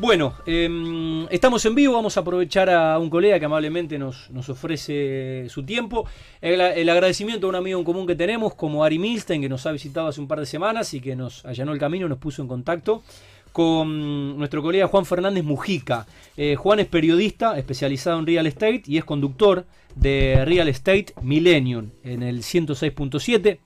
Bueno, em, estamos en vivo, vamos a aprovechar a un colega que amablemente nos, ofrece su tiempo. El, agradecimiento a un amigo en común que tenemos, como Ari Milstein, que nos ha visitado hace un par de semanas y que nos allanó el camino, nos puso en contacto con nuestro colega Juan Fernández Mujica. Eh, Juan es periodista especializado en real estate y es conductor de Real Estate Millennium en el 106.7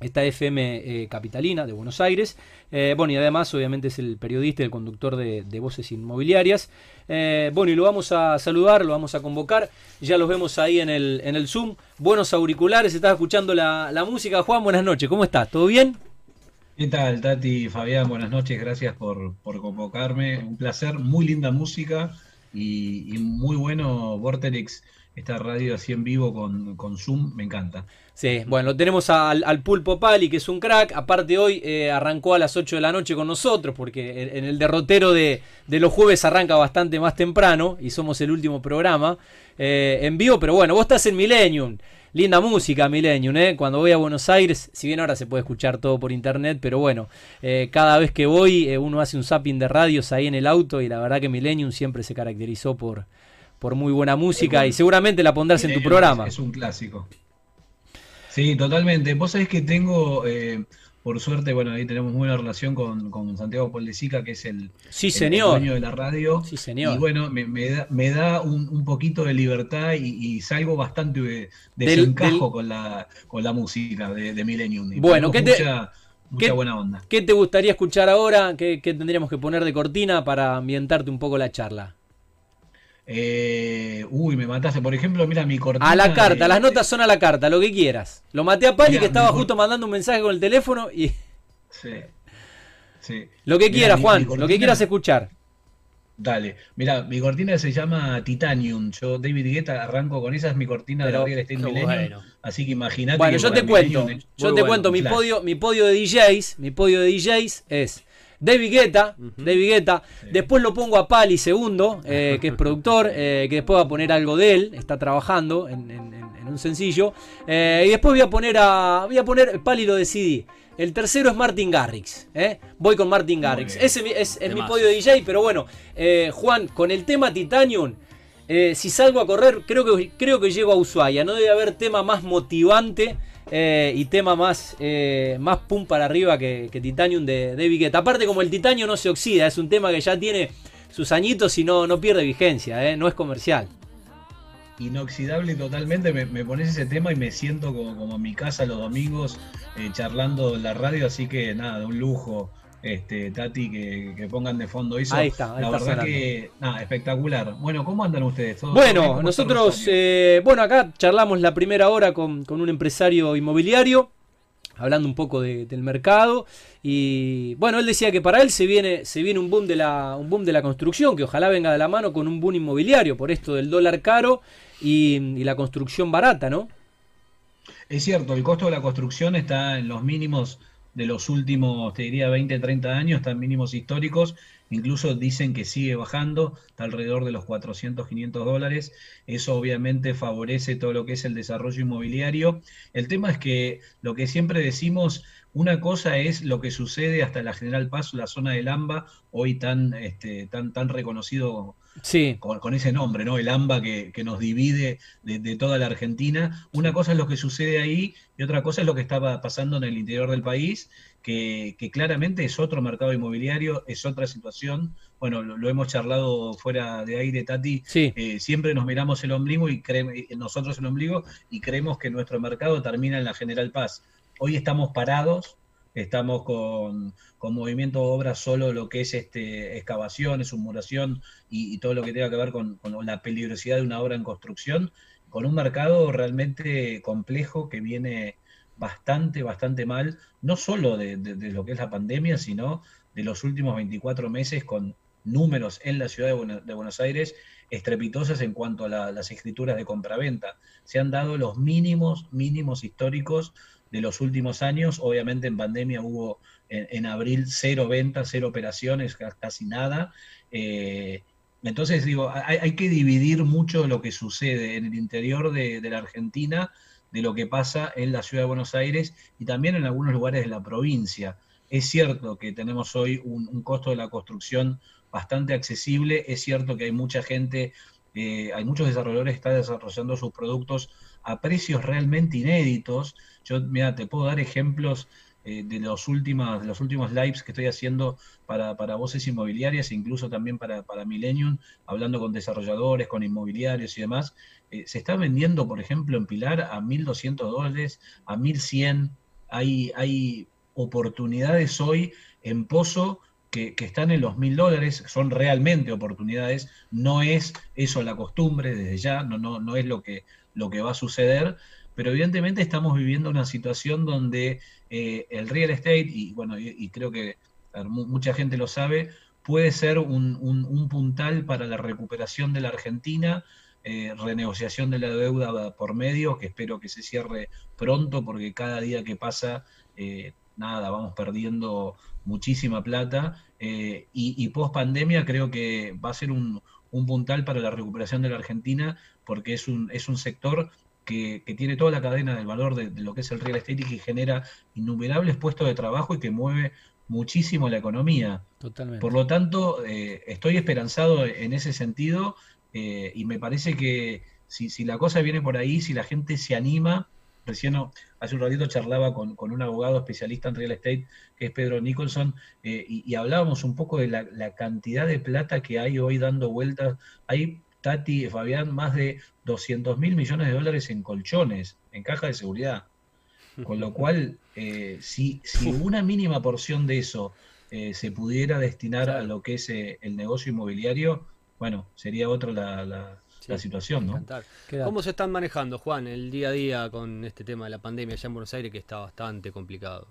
esta FM eh, Capitalina de Buenos Aires. Eh, bueno, y además, obviamente, es el periodista y el conductor de, Voces Inmobiliarias. Eh, bueno, y lo vamos a saludar, lo vamos a convocar. Ya los vemos ahí en el, en el Zoom. Buenos auriculares, estás escuchando la, música. Juan, buenas noches, ¿cómo estás? ¿Todo bien? ¿Qué tal, Tati? Fabián, buenas noches, gracias por, convocarme. Un placer, muy linda música y, y muy bueno Vortex esta radio así en vivo con, Zoom, me encanta. Sí, bueno, tenemos al, Pulpo Pali, que es un crack. Aparte, hoy eh, arrancó a las 8 de la noche con nosotros, porque en el derrotero de, los jueves arranca bastante más temprano y somos el último programa eh, en vivo. Pero bueno, vos estás en Millennium. Linda música, Millennium, ¿eh? Cuando voy a Buenos Aires, si bien ahora se puede escuchar todo por internet, pero bueno, eh, cada vez que voy, uno hace un zapping de radios ahí en el auto y la verdad que Millennium siempre se caracterizó por por muy buena música y seguramente la pondrás en tu programa. Es un clásico. Sí, totalmente. Vos sabés que tengo, eh, por suerte, bueno, ahí tenemos buena relación con, con Santiago Poldesica, que es el, sí, señor. dueño de la radio. Sí, señor. Y bueno, me, da, un, poquito de libertad y, salgo bastante de, desencajo Con, la, con la música de, de Millennium. bueno, ¿qué te, mucha buena onda. ¿Qué te gustaría escuchar ahora? ¿Qué, ¿Qué tendríamos que poner de cortina para ambientarte un poco la charla? Eh, uy, me mataste. Por ejemplo, mira mi cortina. A la carta, las notas son a la carta, lo que quieras. Lo maté a Pali que estaba justo mandando un mensaje con el teléfono y. Sí. sí. Lo que quieras, Juan, lo que quieras escuchar. Dale, mira, mi cortina se llama Titanium. Yo, David Guetta, arranco con esa, es mi cortina de la Real Estate Millennium. Así que imagínate. Bueno, yo te cuento, yo te cuento, mi podio, mi podio de DJs, mi podio de DJs es David Guetta, David Guetta. Después lo pongo a Pali segundo, eh, que es productor, eh, que después va a poner algo de él, está trabajando en, un sencillo. Eh, y después voy a poner a. Voy a poner. Pali lo decidí. El tercero es Martin Garrix. Voy con Martin Garrix. Ese es, mi podio de DJ, pero bueno, Juan, con el tema Titanium. si salgo a correr, creo que, creo que llego a Ushuaia. No debe haber tema más motivante eh, y tema más, eh, más pum para arriba que, Titanium de David Guetta. Aparte, como el titanio no se oxida, es un tema que ya tiene sus añitos y no, no pierde vigencia, eh, no es comercial. Inoxidable totalmente, me, pones ese tema y me siento como, como en mi casa los domingos charlando en la radio, así que nada, un lujo este, Tati, que, pongan de fondo eso. Ahí está, La verdad que, nada, espectacular. Bueno, ¿cómo andan ustedes? bueno, nosotros, eh, bueno, acá charlamos la primera hora con, un empresario inmobiliario, hablando un poco del mercado. Y bueno, él decía que para él se viene, se viene un, boom de la, un boom de la construcción, que ojalá venga de la mano con un boom inmobiliario, por esto del dólar caro y, y la construcción barata, ¿no? Es cierto, el costo de la construcción está en los mínimos de los últimos, te diría, 20, 30 años, están mínimos históricos, incluso dicen que sigue bajando, está alrededor de los 400, 500 dólares, eso obviamente favorece todo lo que es el desarrollo inmobiliario. El tema es que lo que siempre decimos, una cosa es lo que sucede hasta la General Paz, la zona del AMBA, hoy tan, este, tan, tan reconocido sí. con, ese nombre, ¿no? El AMBA que, nos divide de, toda la Argentina. Una cosa es lo que sucede ahí y otra cosa es lo que estaba pasando en el interior del país, que, claramente es otro mercado inmobiliario, es otra situación. Bueno, lo, hemos charlado fuera de aire, Tati. Eh, siempre nos miramos el ombligo y nosotros el ombligo y creemos que nuestro mercado termina en la General Paz Hoy estamos parados, estamos con, movimiento de obra solo lo que es este, excavaciones, humuración y, todo lo que tenga que ver con, la peligrosidad de una obra en construcción, con un mercado realmente complejo que viene bastante, bastante mal, no solo de, lo que es la pandemia, sino de los últimos 24 meses con números en la ciudad de, Buenos Aires estrepitosas en cuanto a las escrituras de compraventa. Se han dado los mínimos, mínimos históricos de los últimos años. Obviamente en pandemia hubo en, abril cero ventas, cero operaciones, casi nada. Eh, entonces digo, hay, que dividir mucho lo que sucede en el interior de, la Argentina de lo que pasa en la ciudad de Buenos Aires y también en algunos lugares de la provincia. Es cierto que tenemos hoy un, costo de la construcción bastante accesible. Es cierto que hay mucha gente, eh, hay muchos desarrolladores que están desarrollando sus productos a precios realmente inéditos. Yo, mira, te puedo dar ejemplos eh, de, los últimos, lives que estoy haciendo para, voces inmobiliarias e incluso también para, para Millennium, hablando con desarrolladores, con inmobiliarios y demás. Eh, se está vendiendo, por ejemplo, en Pilar a 1.200 dólares, a 1.100. Hay, oportunidades hoy en Pozo que, están en los mil dólares, son realmente oportunidades, no es eso la costumbre desde ya, no, no, no es lo que, lo que va a suceder, pero evidentemente estamos viviendo una situación donde eh, el real estate, y bueno, y, creo que mucha gente lo sabe, puede ser un, puntal para la recuperación de la Argentina, eh, renegociación de la deuda por medio, que espero que se cierre pronto, porque cada día que pasa, eh, nada, vamos perdiendo muchísima plata. y, y post pandemia creo que va a ser un, puntal para la recuperación de la Argentina, porque es un, es un sector que, tiene toda la cadena del valor de, lo que es el real estate y que genera innumerables puestos de trabajo y que mueve muchísimo la economía. Totalmente. Por lo tanto, eh, estoy esperanzado en ese sentido eh, y me parece que si, si, la cosa viene por ahí, si la gente se anima, recién hace un ratito charlaba con, un abogado especialista en real estate, que es Pedro Nicholson, eh, y, hablábamos un poco de la, la, cantidad de plata que hay hoy dando vueltas. Hay Tati, Fabián, más de 200 mil millones de dólares en colchones, en caja de seguridad. Con lo cual, eh, si, si, una mínima porción de eso eh, se pudiera destinar a lo que es eh, el negocio inmobiliario, bueno, sería otra la, la, situación, ¿no? ¿Cómo se están manejando, Juan, el día a día con este tema de la pandemia allá en Buenos Aires, que está bastante complicado?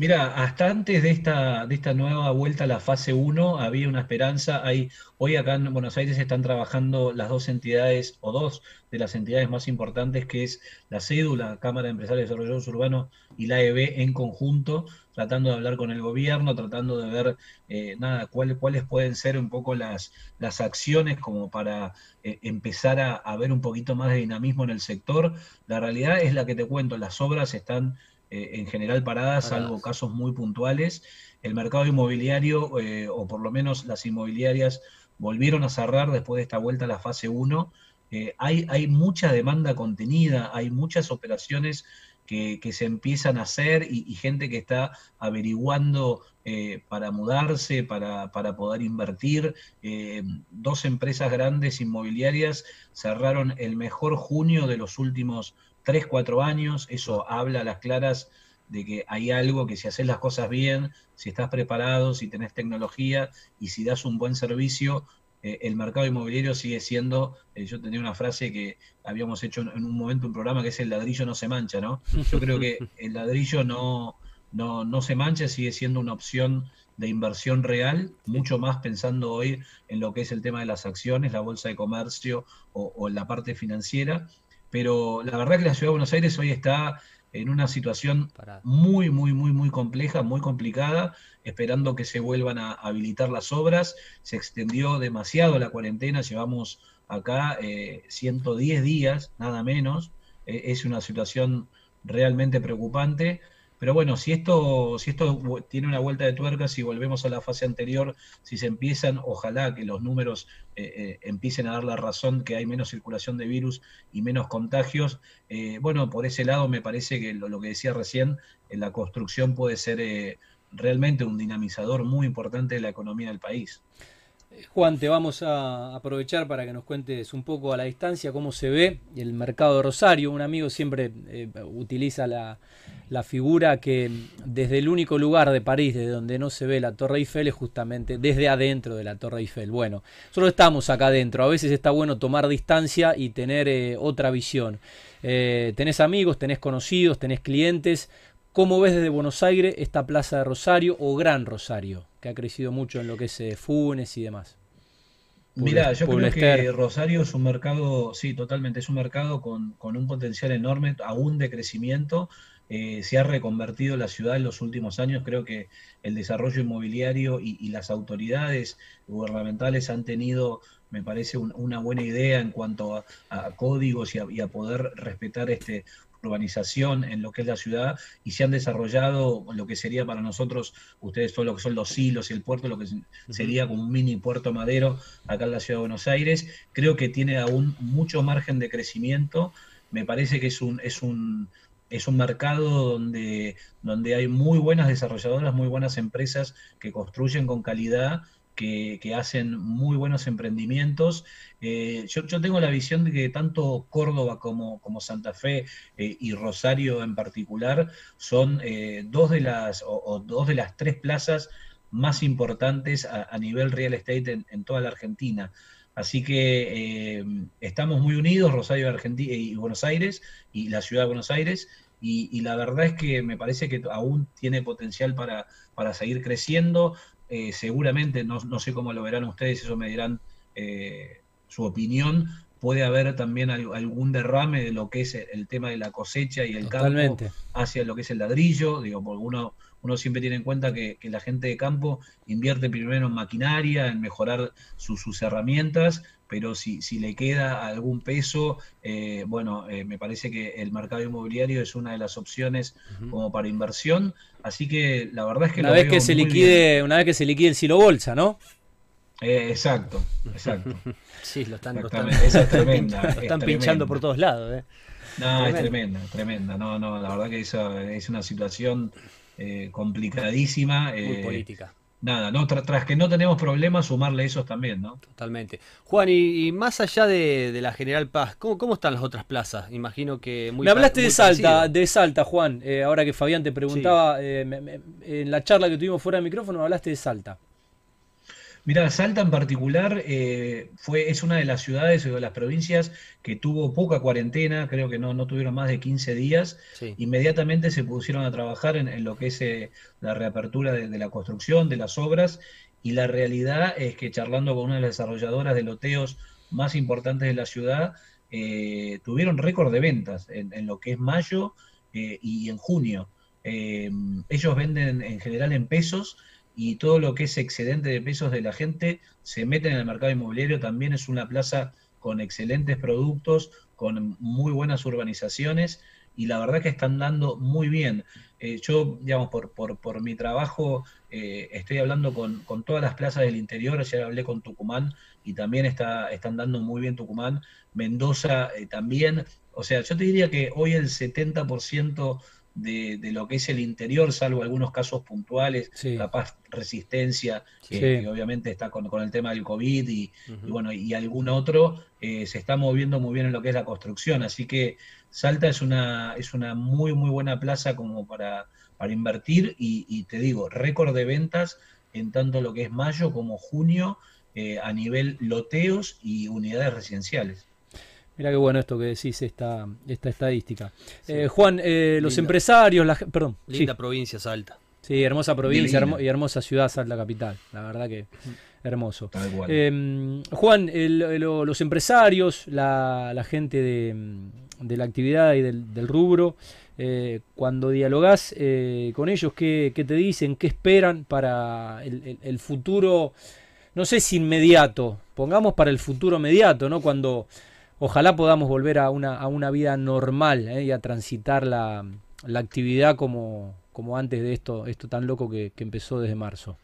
Mira, hasta antes de esta, de esta nueva vuelta a la fase 1 había una esperanza. Hay, hoy acá en Buenos Aires están trabajando las dos entidades o dos de las entidades más importantes que es la CEDU, la Cámara de Empresarios de Desarrollo Urbano y la AEB en conjunto, tratando de hablar con el gobierno, tratando de ver eh, nada, cuáles pueden ser un poco las, las acciones como para eh, empezar a ver un poquito más de dinamismo en el sector. La realidad es la que te cuento, las obras están eh, en general paradas, salvo casos muy puntuales. El mercado inmobiliario, eh, o por lo menos las inmobiliarias, volvieron a cerrar después de esta vuelta a la fase 1. Eh, hay, hay mucha demanda contenida, hay muchas operaciones que, se empiezan a hacer y, gente que está averiguando para mudarse, para, para poder invertir. dos empresas grandes inmobiliarias cerraron el mejor junio de los últimos 3, 4 años, eso habla a las claras de que hay algo que si haces las cosas bien, si estás preparado, si tenés tecnología y si das un buen servicio, eh, el mercado inmobiliario sigue siendo, eh, yo tenía una frase que habíamos hecho en, un momento un programa que es el ladrillo no se mancha, ¿no? Yo creo que el ladrillo no, no, no se mancha, sigue siendo una opción de inversión real, mucho más pensando hoy en lo que es el tema de las acciones, la bolsa de comercio o, o la parte financiera pero la verdad que la ciudad de Buenos Aires hoy está en una situación muy, muy, muy, muy compleja, muy complicada, esperando que se vuelvan a habilitar las obras. Se extendió demasiado la cuarentena, llevamos acá 110 eh, días, nada menos. Eh, es una situación realmente preocupante. Pero bueno, si esto, si esto tiene una vuelta de tuerca, si volvemos a la fase anterior, si se empiezan, ojalá que los números eh, eh, empiecen a dar la razón que hay menos circulación de virus y menos contagios, bueno, por ese lado me parece que lo, que decía recién, la construcción puede ser realmente un dinamizador muy importante de la economía del país. Juan, te vamos a aprovechar para que nos cuentes un poco a la distancia cómo se ve el mercado de Rosario. Un amigo siempre utiliza la, la figura que desde el único lugar de París desde donde no se ve la Torre Eiffel es justamente desde adentro de la Torre Eiffel. Bueno, solo estamos acá adentro, a veces está bueno tomar distancia y tener eh, otra visión. Eh, tenés amigos, tenés conocidos, tenés clientes. ¿Cómo ves desde Buenos Aires esta Plaza de Rosario o Gran Rosario, que ha crecido mucho en lo que es eh, Funes y demás? Mira, yo creo que Rosario es un mercado, sí, totalmente, es un mercado con, con, un potencial enorme, aún de crecimiento. Eh, se ha reconvertido la ciudad en los últimos años. Creo que el desarrollo inmobiliario y, las autoridades gubernamentales han tenido, me parece, una buena idea en cuanto a, códigos y a, poder respetar este urbanización en lo que es la ciudad y se han desarrollado lo que sería para nosotros, ustedes todo lo que son los hilos y el puerto, lo que sería como un mini puerto madero acá en la ciudad de Buenos Aires. Creo que tiene aún mucho margen de crecimiento. Me parece que es un, es un, es un mercado donde, donde hay muy buenas desarrolladoras, muy buenas empresas que construyen con calidad que, hacen muy buenos emprendimientos. Eh, yo, tengo la visión de que tanto Córdoba como, Santa Fe eh, y Rosario en particular son eh, dos, de las, o, dos de las tres plazas más importantes a, nivel real estate en, toda la Argentina. Así que estamos muy unidos, Rosario Argentina y Buenos Aires, y la ciudad de Buenos Aires, y, la verdad es que me parece que aún tiene potencial para, para seguir creciendo. Eh, seguramente, no, sé cómo lo verán ustedes, eso me dirán eh, su opinión, puede haber también algún derrame de lo que es el tema de la cosecha y el campo hacia lo que es el ladrillo, digo, porque uno, uno siempre tiene en cuenta que, la gente de campo invierte primero en maquinaria, en mejorar sus herramientas, pero si, si le queda algún peso, eh, bueno, eh, me parece que el mercado inmobiliario es una de las opciones como para inversión, así que la verdad es que... Una, vez, que se liquide, una vez que se liquide el silo bolsa, ¿no? Eh, exacto, exacto. sí, lo están, lo tremenda, lo están pinchando por todos lados. ¿eh? No, es tremenda, tremenda. No, no, la verdad que eso es una situación complicadísima. Muy política nada, ¿no? tras que no tenemos problemas, sumarle esos también, ¿no? Totalmente. Juan, y, más allá de, la General Paz, ¿cómo, están las otras plazas? Imagino que muy Me hablaste de Salta, de Salta, Juan. Eh, ahora que Fabián te preguntaba, eh, en la charla que tuvimos fuera de micrófono, me hablaste de Salta. Mira, Salta en particular eh, fue, es una de las ciudades o de las provincias que tuvo poca cuarentena, creo que no, no tuvieron más de 15 días. Inmediatamente se pusieron a trabajar en, lo que es eh, la reapertura de, la construcción, de las obras, y la realidad es que charlando con una de las desarrolladoras de loteos más importantes de la ciudad, eh, tuvieron récord de ventas en, en, lo que es mayo y en junio. ellos venden en general en pesos y todo lo que es excedente de pesos de la gente se mete en el mercado inmobiliario. También es una plaza con excelentes productos, con muy buenas urbanizaciones y la verdad que están dando muy bien. Eh, yo, digamos, por, por, mi trabajo eh, estoy hablando con, todas las plazas del interior, ayer hablé con Tucumán y también está, están dando muy bien Tucumán, Mendoza eh, también. O sea, yo te diría que hoy el 70% de, lo que es el interior, salvo algunos casos puntuales, la paz resistencia, que obviamente está con, el tema del COVID y, bueno, y algún otro, eh, se está moviendo muy bien en lo que es la construcción. Así que Salta es una, es una muy, muy buena plaza como para, para invertir y, te digo, récord de ventas en tanto lo que es mayo como junio eh, a nivel loteos y unidades residenciales. Mira qué bueno esto que decís, esta, esta estadística. Eh, Juan, eh, los empresarios, la, perdón. Linda provincia Salta. Sí, hermosa provincia y hermosa ciudad Salta Capital. La verdad que hermoso. Em, Juan, los empresarios, la, gente de, la actividad y del, rubro, eh, cuando dialogás con ellos, ¿qué, te dicen? ¿Qué esperan para el, el, futuro? No sé si inmediato, pongamos para el futuro inmediato, ¿no? Cuando ojalá podamos volver a una, a una vida normal ¿eh? y a transitar la, actividad como, como, antes de esto, esto tan loco que, empezó desde marzo.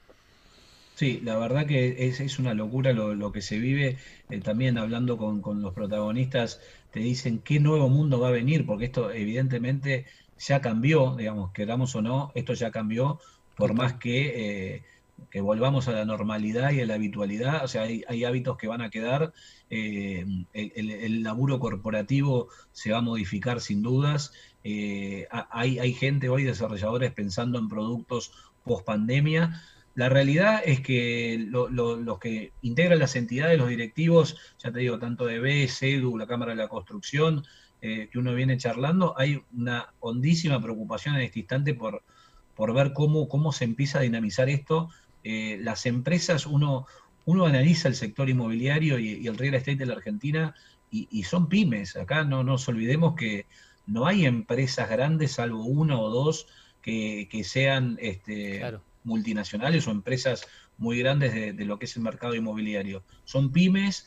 Sí, la verdad que es, una locura lo, que se vive. Eh, también hablando con, los protagonistas, te dicen qué nuevo mundo va a venir, porque esto evidentemente ya cambió, digamos, queramos o no, esto ya cambió, por más que... Eh, que volvamos a la normalidad y a la habitualidad, o sea, hay, hábitos que van a quedar, eh, el, laburo corporativo se va a modificar sin dudas, eh, hay, hay gente hoy, desarrolladores, pensando en productos post pandemia. La realidad es que los que integran las entidades, los directivos, ya te digo, tanto de B, CEDU, la Cámara de la Construcción, eh, que uno viene charlando, hay una hondísima preocupación en este instante por, por ver cómo, cómo se empieza a dinamizar esto eh, las empresas, uno, uno analiza el sector inmobiliario y, el real estate de la Argentina y, son pymes. Acá no nos olvidemos que no hay empresas grandes, salvo una o dos, que, sean este, multinacionales o empresas muy grandes de, lo que es el mercado inmobiliario. Son pymes,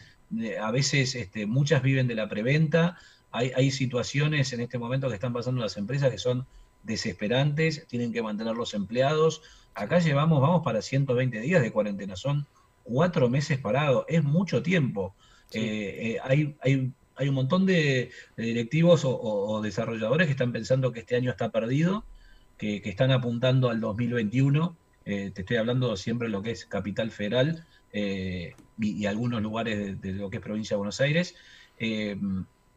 a veces este, muchas viven de la preventa, hay, hay situaciones en este momento que están pasando las empresas que son desesperantes, tienen que mantener los empleados. Acá llevamos, vamos para 120 días de cuarentena, son cuatro meses parados, es mucho tiempo. Eh, eh, hay, hay, hay, un montón de, directivos o, desarrolladores que están pensando que este año está perdido, que, están apuntando al 2021. Eh, te estoy hablando siempre de lo que es Capital Federal y, algunos lugares de, lo que es Provincia de Buenos Aires.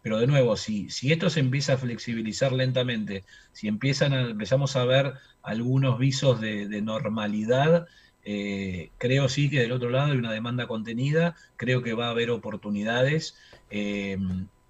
Pero de nuevo, si, si esto se empieza a flexibilizar lentamente, si empiezan empezamos a ver algunos visos de, normalidad, eh, creo sí que del otro lado hay una demanda contenida, creo que va a haber oportunidades. Eh,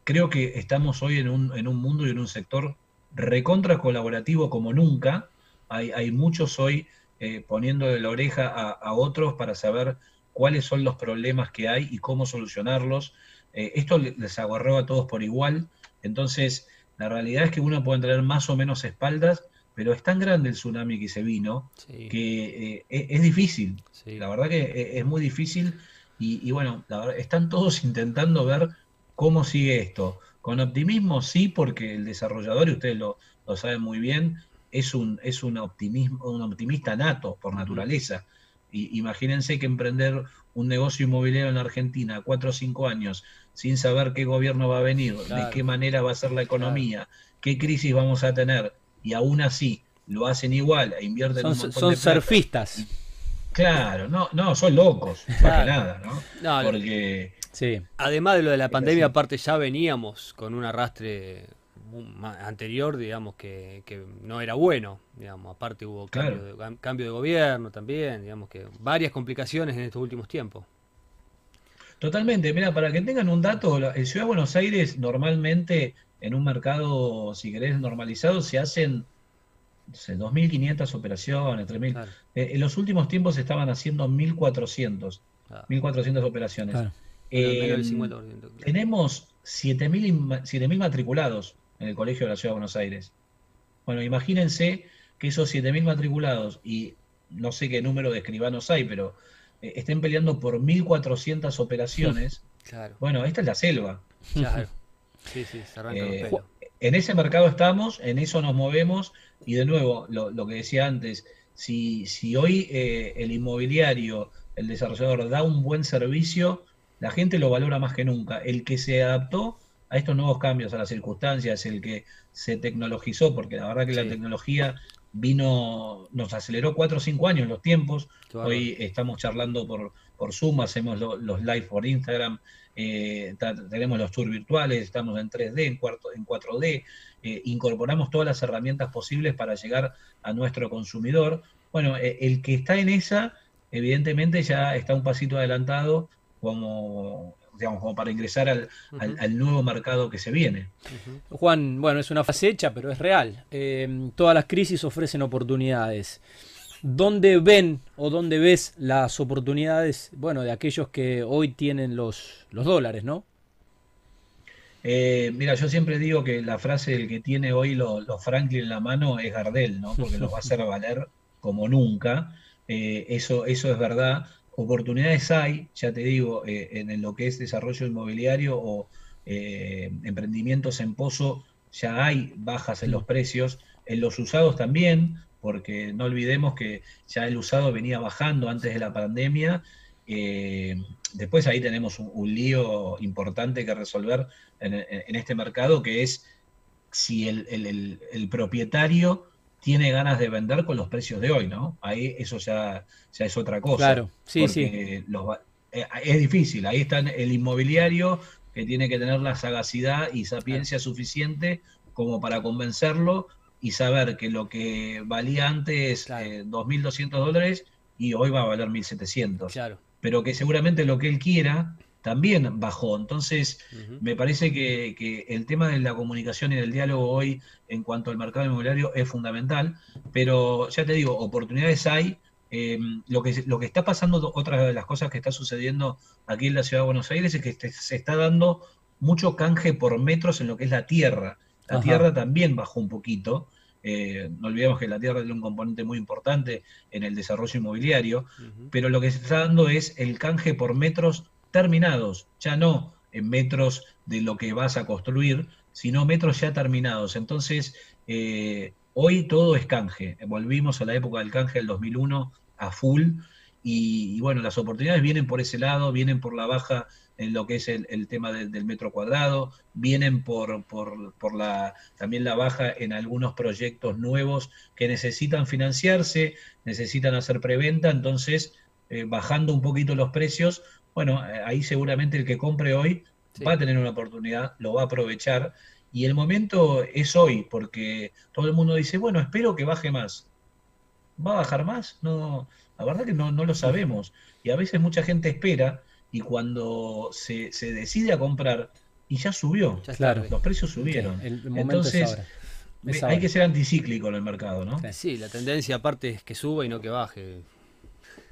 creo que estamos hoy en un, en un, mundo y en un sector recontra colaborativo como nunca. Hay, hay muchos hoy eh, poniendo de la oreja a, otros para saber cuáles son los problemas que hay y cómo solucionarlos. Eh, esto les agarró a todos por igual, entonces la realidad es que uno puede tener más o menos espaldas, pero es tan grande el tsunami que se vino que eh, e, es, difícil. La verdad que e, es muy difícil y, bueno, están todos intentando ver cómo sigue esto. Con optimismo sí, porque el desarrollador, y ustedes lo, saben muy bien, es un, es un, optimismo, un optimista nato por naturaleza. Y, imagínense que emprender un negocio inmobiliario en Argentina cuatro o cinco años sin saber qué gobierno va a venir, de qué manera va a ser la economía, qué crisis vamos a tener, y aún así lo hacen igual e invierten son, un montón son surfistas. Claro, no, no, son locos, más que nada, ¿no? Porque... Sí. Además de lo de la pandemia, aparte ya veníamos con un arrastre anterior, digamos, que, no era bueno, digamos, aparte hubo cambio, de, cambio de gobierno también, digamos que varias complicaciones en estos últimos tiempos. Totalmente, mira, para que tengan un dato, en Ciudad de Buenos Aires normalmente en un mercado, si querés, normalizado, se hacen no sé, 2.500 operaciones, 3.000. Eh, en los últimos tiempos se estaban haciendo 1.400, 1.400 operaciones. Eh, tenemos 7.000 matriculados en el Colegio de la Ciudad de Buenos Aires. Bueno, imagínense que esos 7.000 matriculados, y no sé qué número de escribanos hay, pero eh, estén peleando por 1.400 operaciones, bueno, esta es la selva. Claro. Sí, sí, se arranca eh, En ese mercado estamos, en eso nos movemos, y de nuevo, lo, que decía antes, si, si hoy eh, el inmobiliario, el desarrollador da un buen servicio, la gente lo valora más que nunca. El que se adaptó a estos nuevos cambios, a las circunstancias, el que se tecnologizó, porque la verdad que la tecnología vino, nos aceleró cuatro o cinco años los tiempos. Hoy estamos charlando por, por Zoom, hacemos los live por Instagram, eh, tenemos los tours virtuales, estamos en 3D, en, cuarto, en 4D, eh, incorporamos todas las herramientas posibles para llegar a nuestro consumidor. Bueno, eh, el que está en esa, evidentemente ya está un pasito adelantado como digamos, como para ingresar al, nuevo mercado que se viene. Juan, bueno, es una fase hecha, pero es real. Eh, todas las crisis ofrecen oportunidades. ¿Dónde ven o dónde ves las oportunidades, bueno, de aquellos que hoy tienen los, los dólares, no? Eh, mira, yo siempre digo que la frase del que tiene hoy los Franklin en la mano es Gardel, ¿no? Porque lo va a hacer valer como nunca. Eh, eso, eso es verdad. Oportunidades hay, ya te digo, eh, en lo que es desarrollo inmobiliario o eh, emprendimientos en pozo, ya hay bajas en los precios, en los usados también, porque no olvidemos que ya el usado venía bajando antes de la pandemia. Eh, después ahí tenemos un, lío importante que resolver en, este mercado, que es si el propietario tiene ganas de vender con los precios de hoy, ¿no? Ahí eso ya, ya es otra cosa. Claro, sí, sí. Eh, es difícil, ahí está el inmobiliario que tiene que tener la sagacidad y sapiencia suficiente como para convencerlo y saber que lo que valía antes 2.200 eh, dólares y hoy va a valer 1.700. Claro. Pero que seguramente lo que él quiera también bajó. Entonces, me parece que, el tema de la comunicación y del diálogo hoy en cuanto al mercado inmobiliario es fundamental, pero ya te digo, oportunidades hay. Eh, lo, que, lo que está pasando, otra de las cosas que está sucediendo aquí en la ciudad de Buenos Aires es que se está dando mucho canje por metros en lo que es la tierra. La tierra también bajó un poquito. Eh, no olvidemos que la tierra es un componente muy importante en el desarrollo inmobiliario, pero lo que se está dando es el canje por metros terminados, ya no en metros de lo que vas a construir, sino metros ya terminados. Entonces, eh, hoy todo es canje. Volvimos a la época del canje del 2001 a full. Y, bueno, las oportunidades vienen por ese lado, vienen por la baja en lo que es el, tema del metro cuadrado, vienen por, por, la, también la baja en algunos proyectos nuevos que necesitan financiarse, necesitan hacer preventa, entonces eh, bajando un poquito los precios, bueno, eh, ahí seguramente el que compre hoy va a tener una oportunidad, lo va a aprovechar. Y el momento es hoy, porque todo el mundo dice, bueno, espero que baje más. ¿Va a bajar más? No, la verdad que no, no lo sabemos. Y a veces mucha gente espera y cuando se, decide a comprar, y ya subió. claro. Los precios subieron. Entonces, hay que ser anticíclico en el mercado, ¿no? Sí, la tendencia aparte es que suba y no que baje.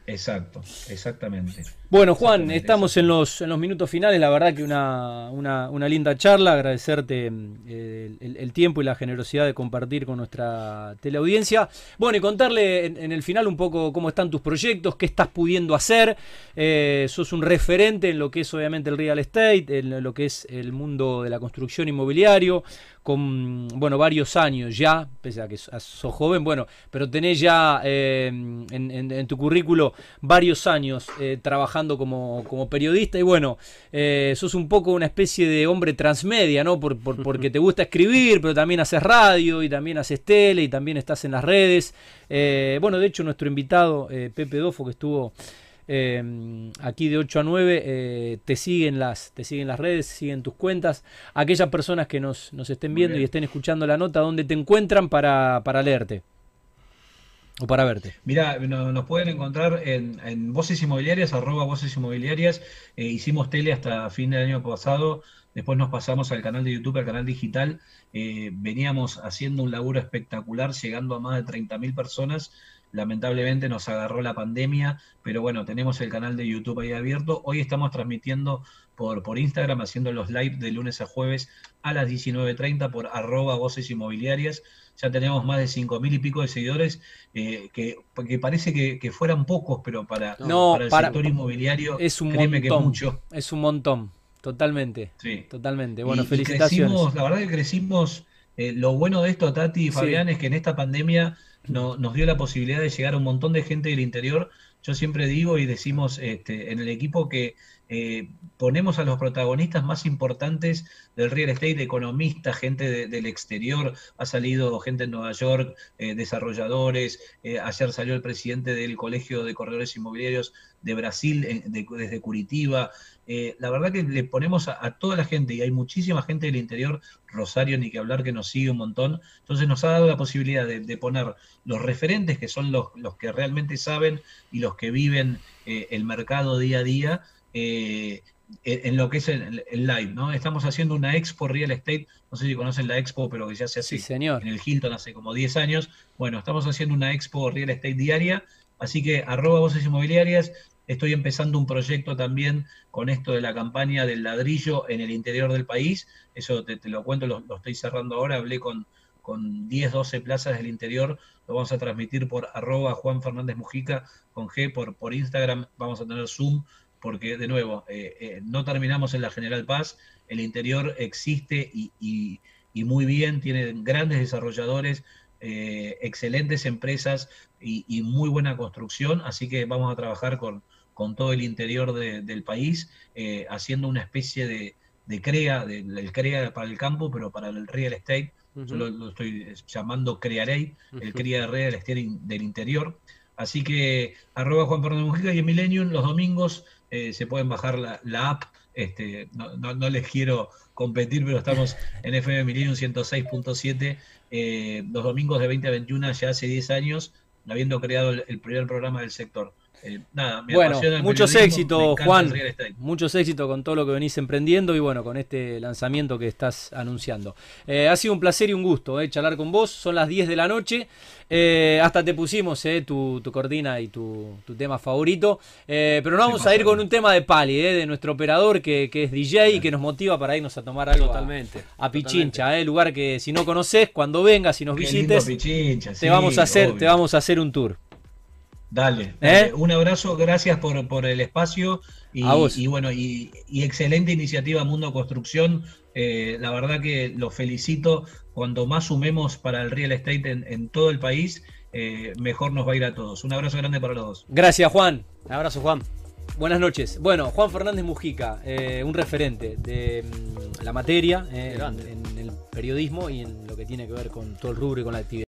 Exacto, exactamente. Bueno, Juan, estamos en los, en los minutos finales. La verdad que una, una, linda charla. Agradecerte eh, el, tiempo y la generosidad de compartir con nuestra teleaudiencia. Bueno, y contarle en, el final un poco cómo están tus proyectos, qué estás pudiendo hacer. Eh, sos un referente en lo que es obviamente el real estate, en lo que es el mundo de la construcción inmobiliario con bueno varios años ya, pese a que sos joven, bueno, pero tenés ya eh, en, tu currículo varios años eh, trabajando como, como, periodista y bueno, eh, sos un poco una especie de hombre transmedia, ¿no? Por, porque te gusta escribir, pero también haces radio y también haces tele y también estás en las redes. bueno, de hecho nuestro invitado, Pepe Dofo, que estuvo aquí de 8 a 9 eh, te, siguen las, te siguen las redes, siguen tus cuentas. Aquellas personas que nos, estén viendo y estén escuchando la nota, ¿dónde te encuentran para, leerte? O para verte. Mira, nos pueden encontrar en, Voces Inmobiliarias, arroba Voces Inmobiliarias. Eh, hicimos tele hasta fin del año pasado. Después nos pasamos al canal de YouTube, al canal digital. Eh, veníamos haciendo un laburo espectacular, llegando a más de 30.000 personas lamentablemente nos agarró la pandemia, pero bueno, tenemos el canal de YouTube ahí abierto. Hoy estamos transmitiendo por, por Instagram, haciendo los live de lunes a jueves a las 19.30 por arroba voces inmobiliarias. Ya tenemos más de 5.000 y pico de seguidores, eh, que, parece que, fueran pocos, pero para, el sector inmobiliario, es un montón, que es mucho. Es un montón, totalmente. Sí. Totalmente. Bueno, felicitaciones. la verdad que crecimos. Eh, lo bueno de esto, Tati y Fabián, es que en esta pandemia no, nos dio la posibilidad de llegar a un montón de gente del interior. Yo siempre digo y decimos este, en el equipo que eh, ponemos a los protagonistas más importantes del real estate, economistas, gente del exterior, ha salido gente en Nueva York, eh, desarrolladores, eh, ayer salió el presidente del Colegio de Corredores Inmobiliarios de Brasil, desde Curitiba, eh, la verdad que le ponemos a, toda la gente, y hay muchísima gente del interior, Rosario, ni que hablar, que nos sigue un montón, entonces nos ha dado la posibilidad de, poner los referentes, que son los, los, que realmente saben y los que viven eh, el mercado día a día, eh, en lo que es el, live, ¿no? Estamos haciendo una expo real estate, no sé si conocen la expo, pero que ya se hace señor. en el Hilton hace como 10 años. Bueno, estamos haciendo una expo real estate diaria, así que arroba voces inmobiliarias, Estoy empezando un proyecto también con esto de la campaña del ladrillo en el interior del país. Eso te, lo cuento, lo, estoy cerrando ahora. Hablé con, con 10, 12 plazas del interior. Lo vamos a transmitir por arroba Juan Fernández Mujica con G por, por Instagram. Vamos a tener Zoom porque, de nuevo, eh, eh, no terminamos en la General Paz. El interior existe y, muy bien, tiene grandes desarrolladores, eh, excelentes empresas y, muy buena construcción, así que vamos a trabajar con, con todo el interior del país, eh, haciendo una especie de, CREA, del CREA para el campo, pero para el real estate. Yo lo, estoy llamando CREAREI, el CREA de real estate del interior. Así que arroba Juan Fernando Mujica y en Millennium los domingos eh, se pueden bajar la, app. Este, no, les quiero competir, pero estamos en FM Millennium 106.7 eh, los domingos de 20 a 21 ya hace 10 años, habiendo creado el primer programa del sector. Eh, bueno, muchos éxitos, Juan. Muchos éxitos con todo lo que venís emprendiendo y bueno, con este lanzamiento que estás anunciando. Eh, ha sido un placer y un gusto eh, charlar con vos. Son las 10 de la noche. hasta te pusimos tu, tu, cortina y tu, tema favorito. pero no vamos a ir con un tema de Pali, de nuestro operador que, es DJ y que nos motiva para irnos a tomar algo totalmente, a, Pichincha, lugar que si no conoces, cuando vengas, si nos visites, te, vamos a hacer, te vamos a hacer un tour. Dale, ¿Eh? un abrazo, gracias por, por el espacio Y, bueno, y, excelente iniciativa Mundo Construcción. Eh, la verdad que lo felicito. Cuando más sumemos para el real estate en, todo el país, eh, mejor nos va a ir a todos. Un abrazo grande para los dos. Gracias, Juan. Un abrazo, Juan. Buenas noches. Bueno, Juan Fernández Mujica, un referente de mm, la materia en, en, el periodismo y en lo que tiene que ver con todo el rubro y con la actividad.